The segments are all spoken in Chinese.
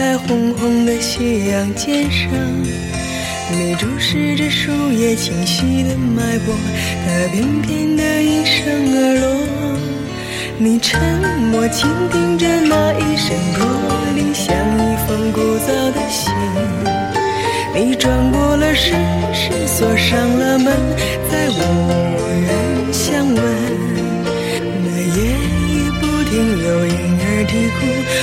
在红红的夕阳肩上，你注视着树叶清晰的脉搏，它翩翩地应声而落。你沉默倾听着那一声驼铃，像一封古早的信。你转过了身，身锁上了门，在无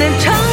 口，那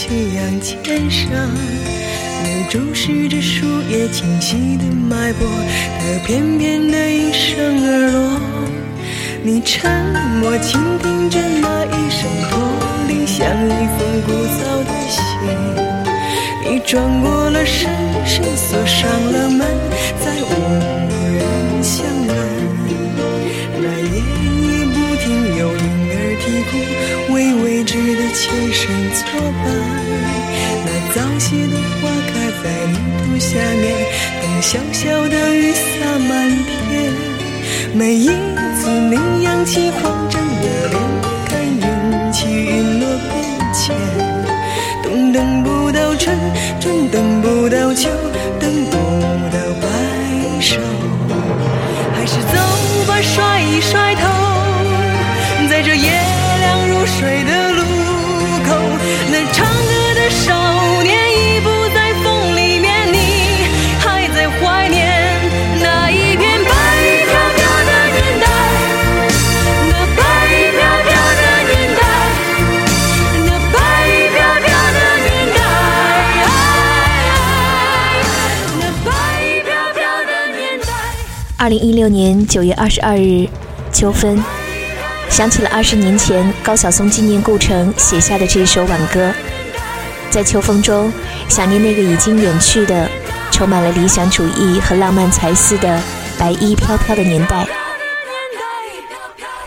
斜阳肩上，你注视着树叶清晰的脉搏，它翩翩地应声而落。你沉默倾听着那一声驼铃，像一封古早的信。你转过了身，身锁上了门，那早谢的花开在泥土下面，等小小的雨洒满天。每一次你扬起慌张的脸，看云起云落变迁。冬等不到春，春等不到秋，等不到白首，还是走吧，甩一甩头，在这夜凉如。水的二零一六年九月二十二日，秋分。想起了二十年前高晓松纪念顾城写下的这首挽歌，在秋风中想念那个已经远去的、充满了理想主义和浪漫才思的白衣飘飘的年代。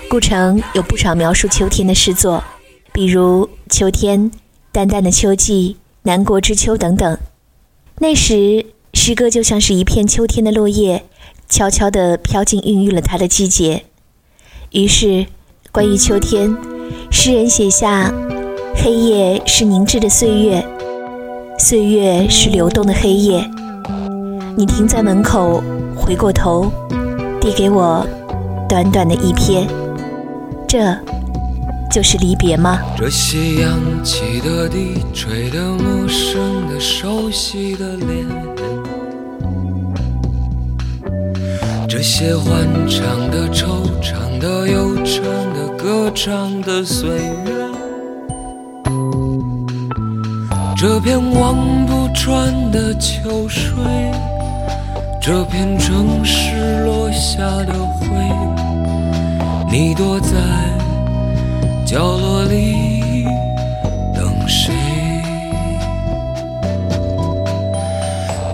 顾城有不少描述秋天的诗作，比如《秋天》《淡淡的秋季》《南国之秋》等等。那时诗歌就像是一片秋天的落叶，悄悄地飘进孕育了它的季节，于是。关于秋天，诗人写下：黑夜是凝滞的岁月，岁月是流动的黑夜。你停在门口，回过头，递给我短短的一瞥，这就是离别吗？这些扬起的低垂的陌生的熟悉的脸，这些欢唱的惆怅的忧愁。歌唱的岁月，这片望不穿的秋水，这片城市落下的灰，你躲在角落里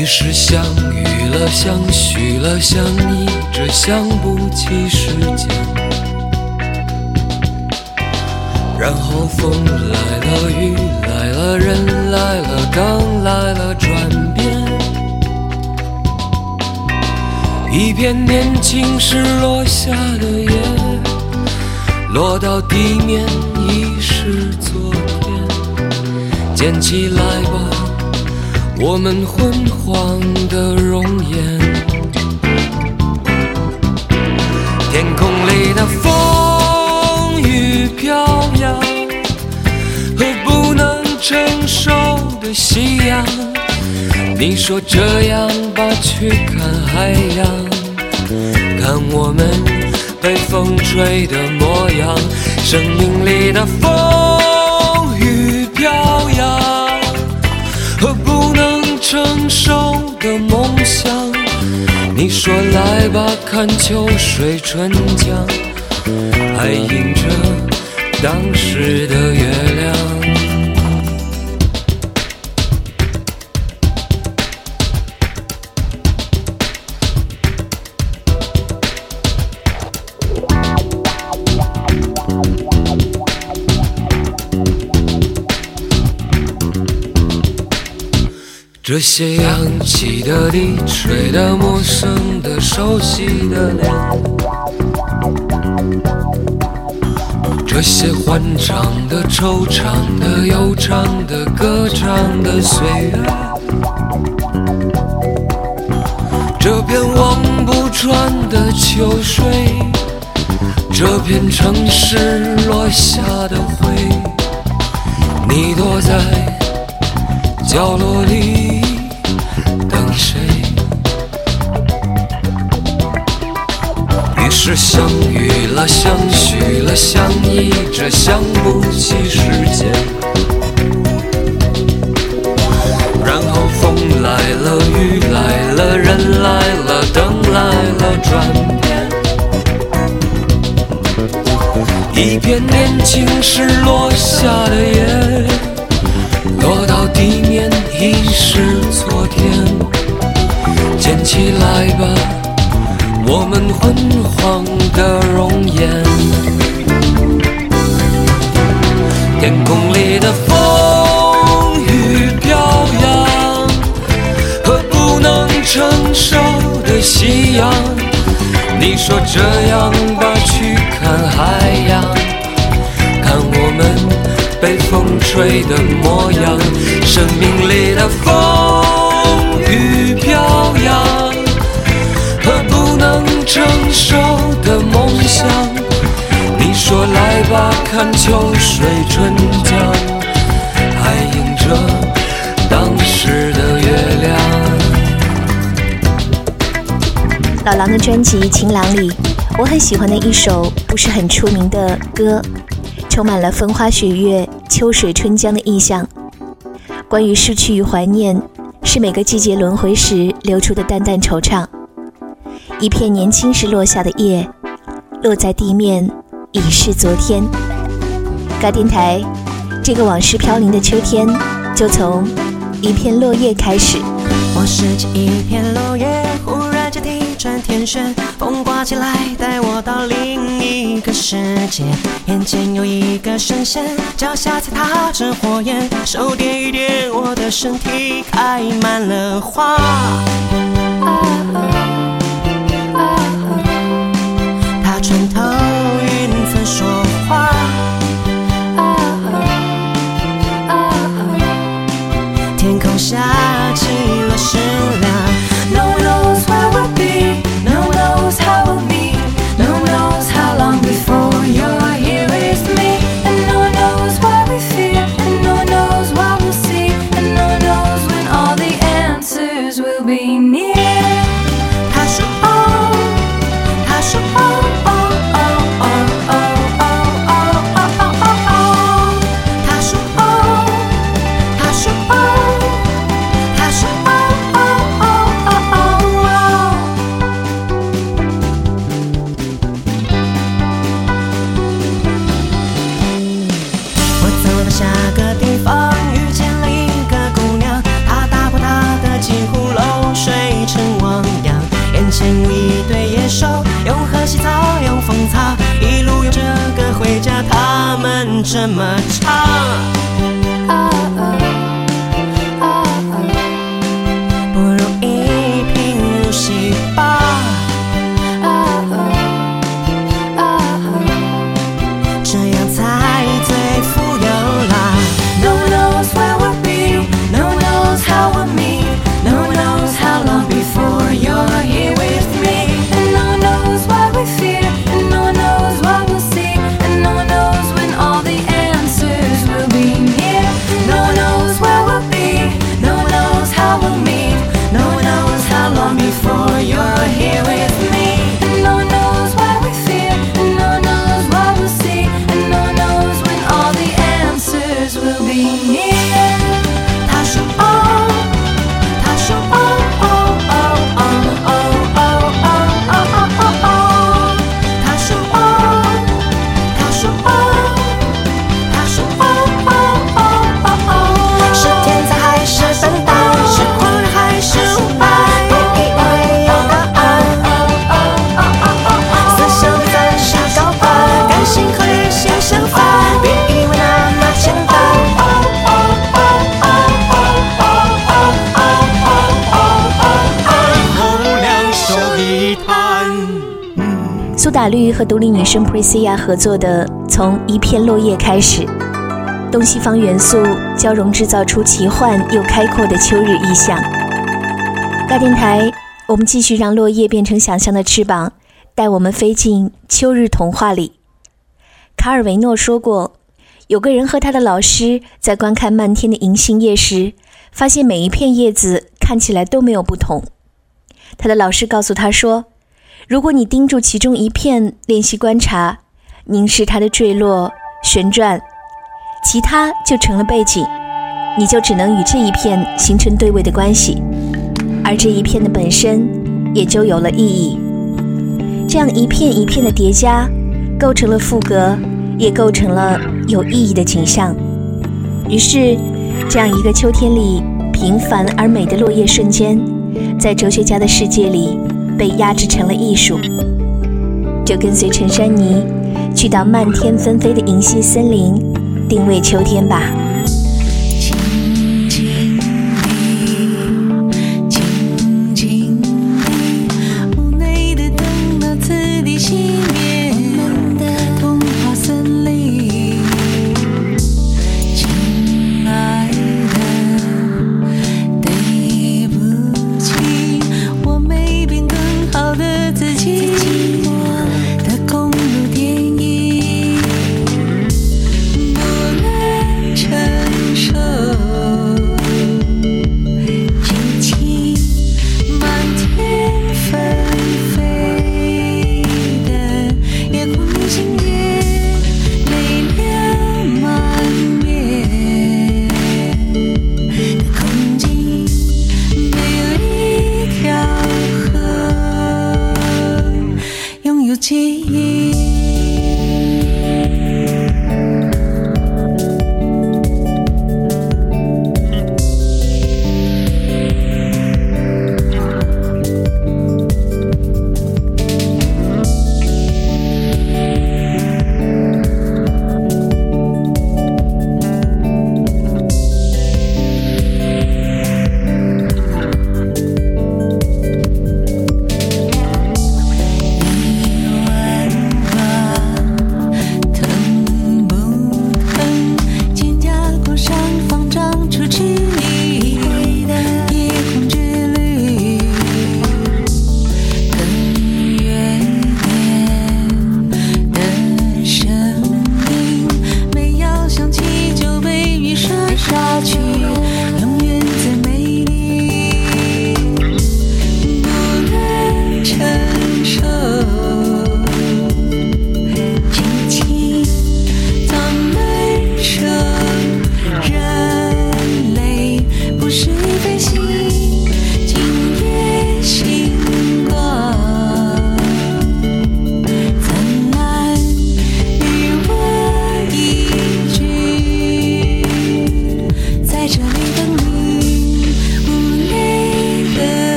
于是相遇了，相许了，相依，着，想不起时间。然后风来了，雨来了，人来了，刚来了，转变。一片年轻时落下的叶，落到地面已是昨天。捡起来吧，我们昏黄的容颜。天空里的风雨飘摇和不能承受的夕阳。你说这样吧去看海洋看我们被风吹的模样生命里的风成熟的梦想。你说来吧，看秋水春江，还映着当时的月亮。这些扬起的低垂的陌生的熟悉的脸，这些欢唱的惆怅的悠长的歌唱的岁月，这片望不穿的秋水，这片城市落下的灰，你躲在角落里等谁？于。是相遇了，相许了，相依着，相不起时间。然后风来了，雨来了，人来了，灯来了，转变。一片年轻时落下的叶，已是昨天。捡起来吧。我们昏黄的容颜，天空里的风雨飘扬和不能承受的夕阳。你说这样吧，去看海洋，风吹的模样，生命里的风雨飘扬。和不能承受的梦想。你说来吧，看秋水春江，还映着当时的月亮。老狼的专辑《晴朗》里，我很喜欢的一首不是很出名的歌，充满了风花雪月、秋水春江的意象。关于失去与怀念，是每个季节轮回时流出的淡淡惆怅。一片年轻时落下的叶，落在地面，已是昨天。嘎电台，这个往事飘零的秋天，就从一片落叶开始。我拾起一片落叶，忽天旋，风刮起来，带我到另一个世界。眼前有一个神仙，脚下踩踏着火焰，手点一点我的身体，开满了花。穿透和独立女声 Priscilla 合作的《从一片落叶开始》，东西方元素交融，制造出奇幻又开阔的秋日意象。大电台，我们继续让落叶变成想象的翅膀，带我们飞进秋日童话里。卡尔维诺说过，有个人和他的老师在观看漫天的银杏叶时，发现每一片叶子看起来都没有不同。他的老师告诉他说。如果你盯住其中一片练习观察，凝视它的坠落、旋转，其他就成了背景，你就只能与这一片形成对位的关系，而这一片的本身也就有了意义。这样一片一片的叠加，构成了副格，也构成了有意义的景象。于是，这样一个秋天里平凡而美的落叶瞬间，在哲学家的世界里。被压制成了艺术，就跟随陈珊妮去到漫天纷飞的银杏森林，定位秋天吧。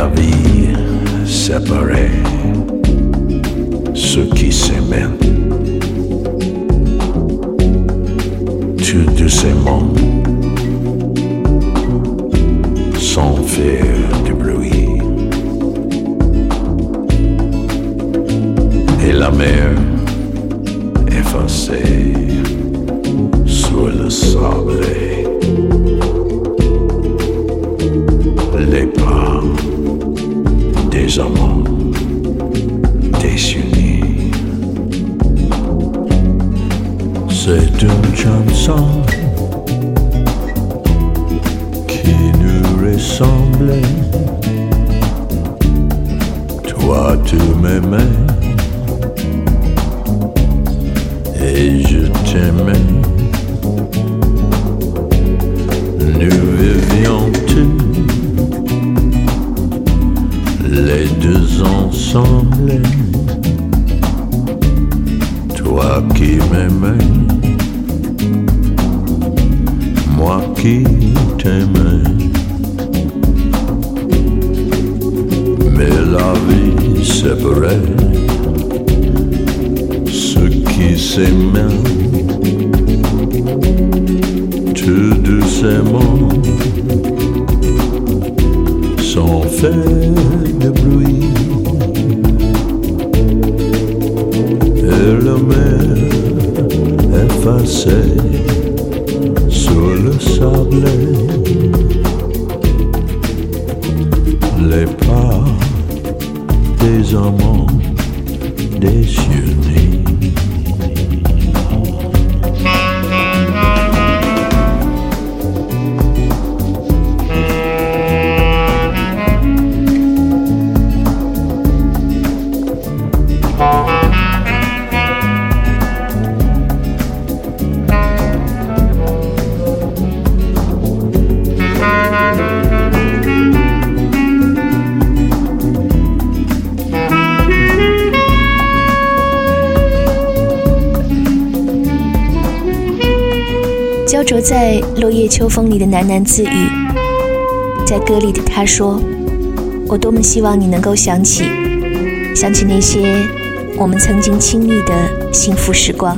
La vie séparait ceux qui s'aimaient. Tout doucement, sans faire de bruit. Et la mer effacée sur le sable. Les pas des amants désunis. C'est une chanson qui nous ressemble. Toi, tu m'aimais et je t'aimais. Nous vivions tous ensemble. Toi qui m'aimais, 在落叶秋风里的喃喃自语，在歌里的他说：“我多么希望你能够想起，想起那些我们曾经亲密的幸福时光。”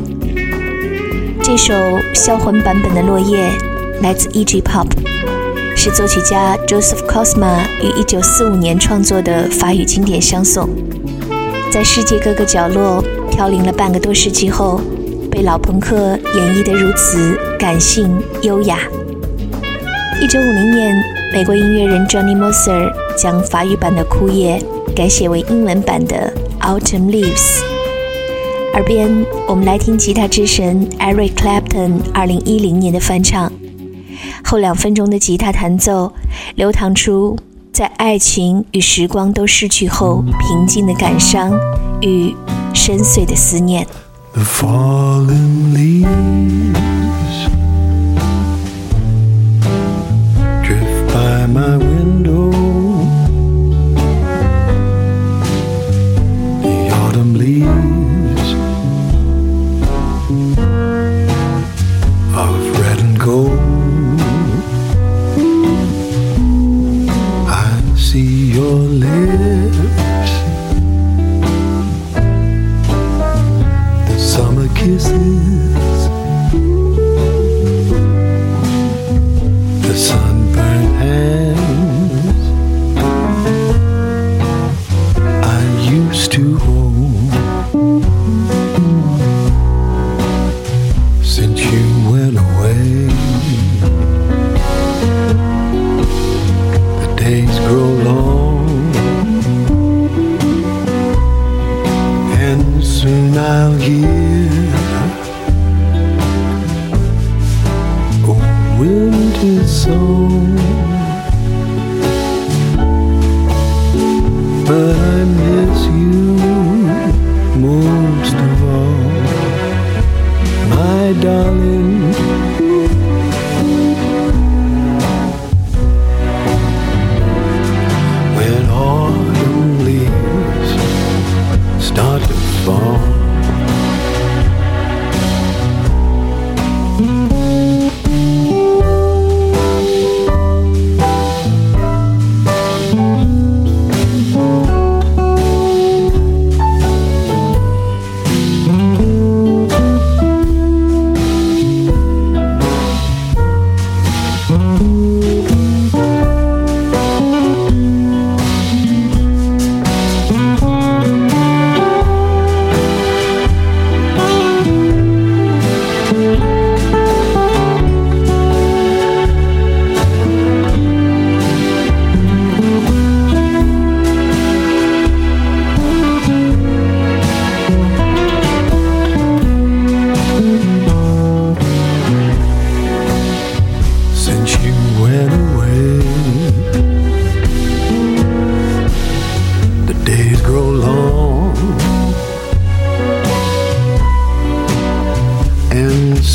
这首销魂版本的《落叶》来自 E.G. Pop，是作曲家 Joseph Cosma 于1945年创作的法语经典相送，在世界各个角落飘零了半个多世纪后。老朋克演绎得如此感性优雅。一九五零年，美国音乐人 Johnny Mercer 将法语版的《枯叶》改写为英文版的《Autumn Leaves》。耳边，我们来听吉他之神 Eric Clapton 二零一零年的翻唱。后两分钟的吉他弹奏，流淌出在爱情与时光都逝去后平静的感伤与深邃的思念。The fallen leaves drift by my window.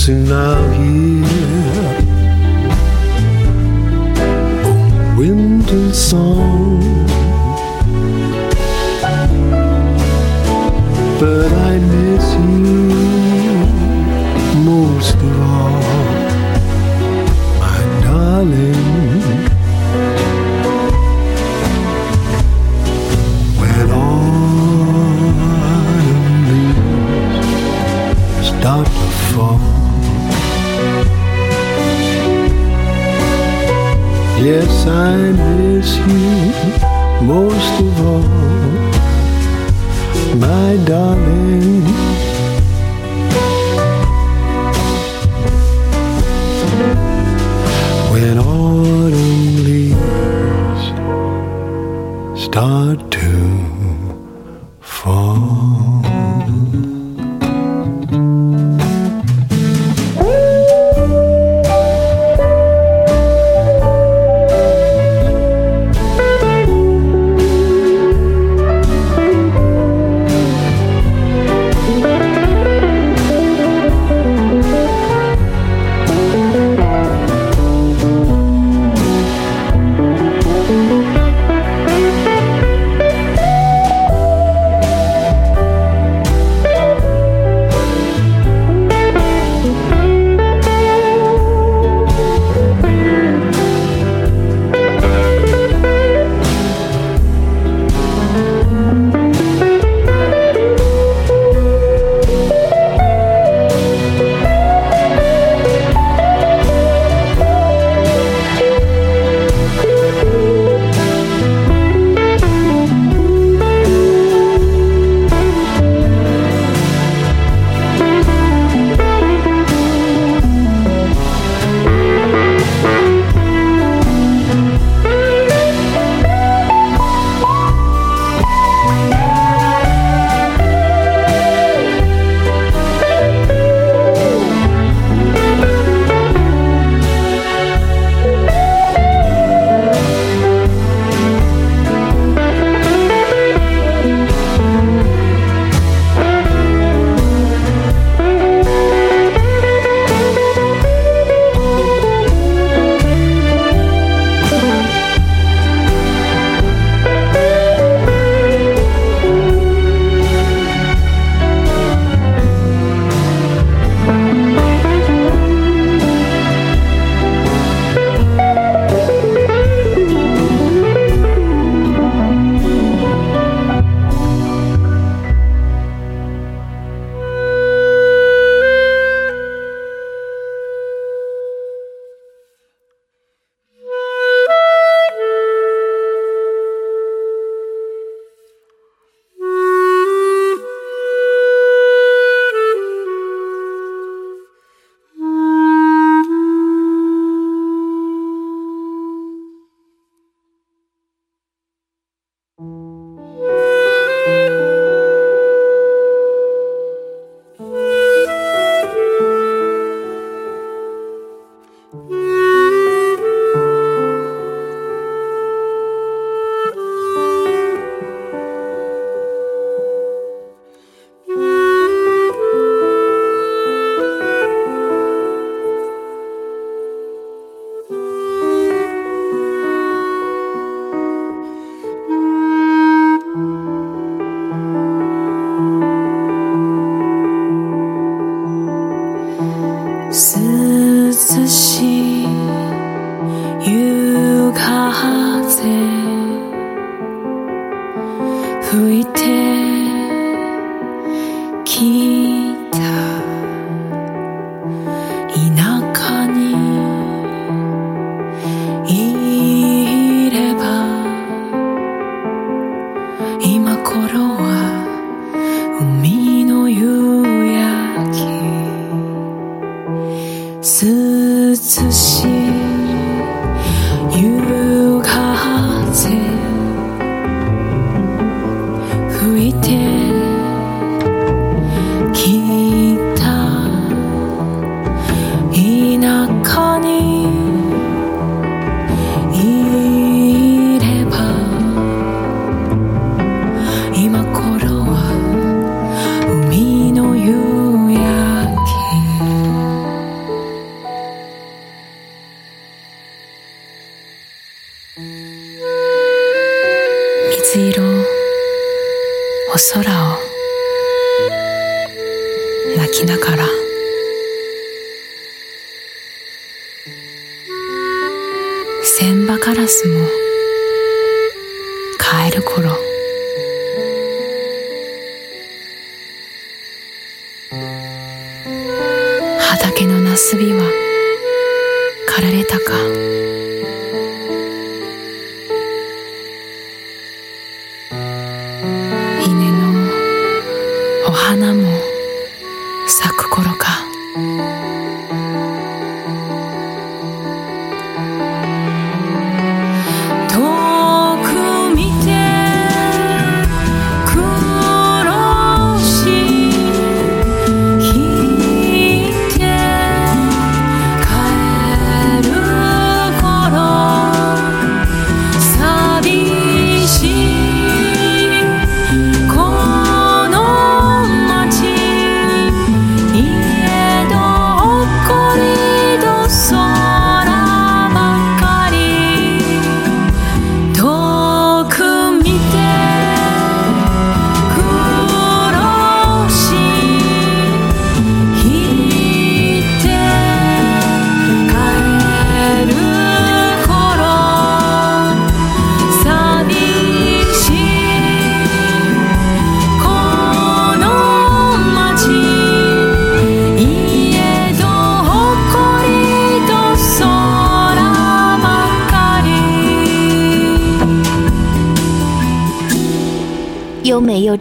Soon I'll hear a song.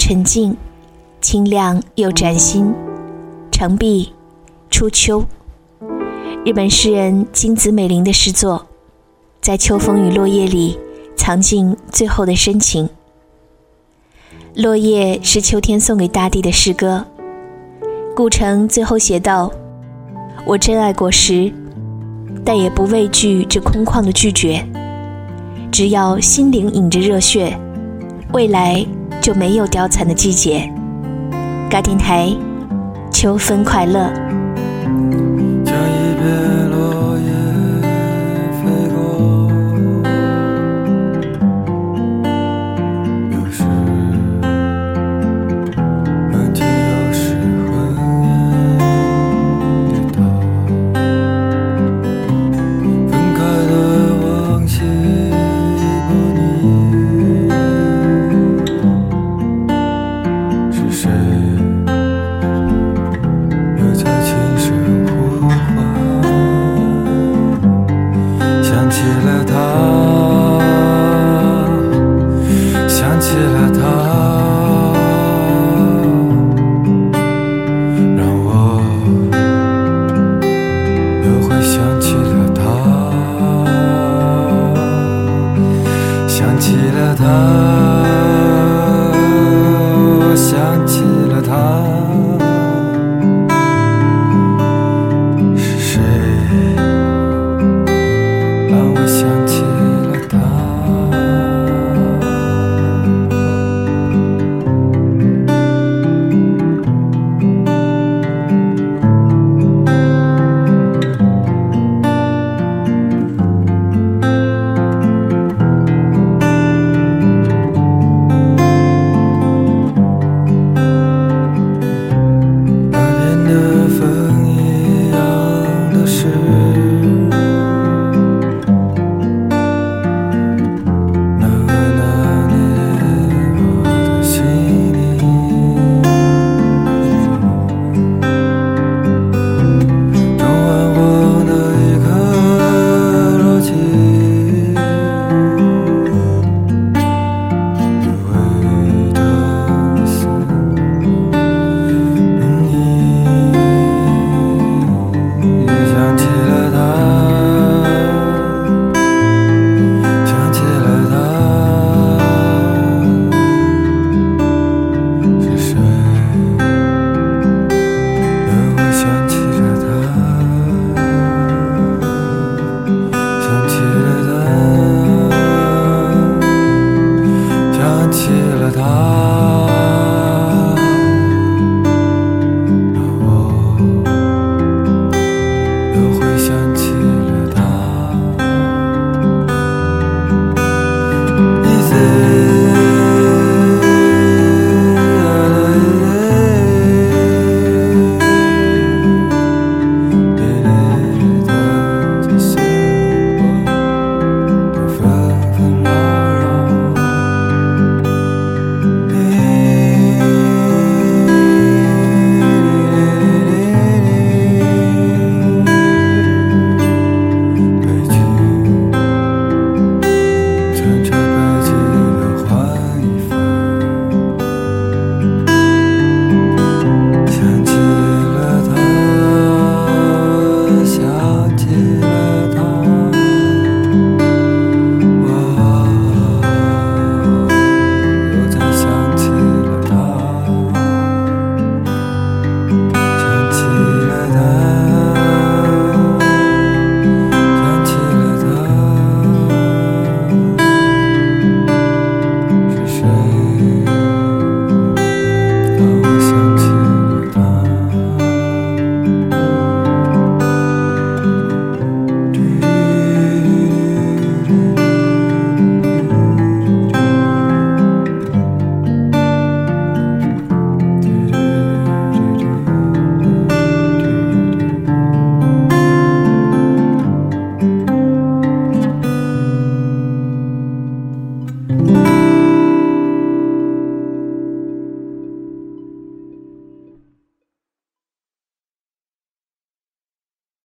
沉静、清亮又崭新。澄碧，初秋，日本诗人金子美玲的诗作，在秋风与落叶里藏进最后的深情。落叶是秋天送给大地的诗歌。顾城最后写道：“我真爱果实，但也不畏惧这空旷的拒绝。只要心灵引着热血，未来就没有凋残的季节。嘎电台，秋分快乐。love.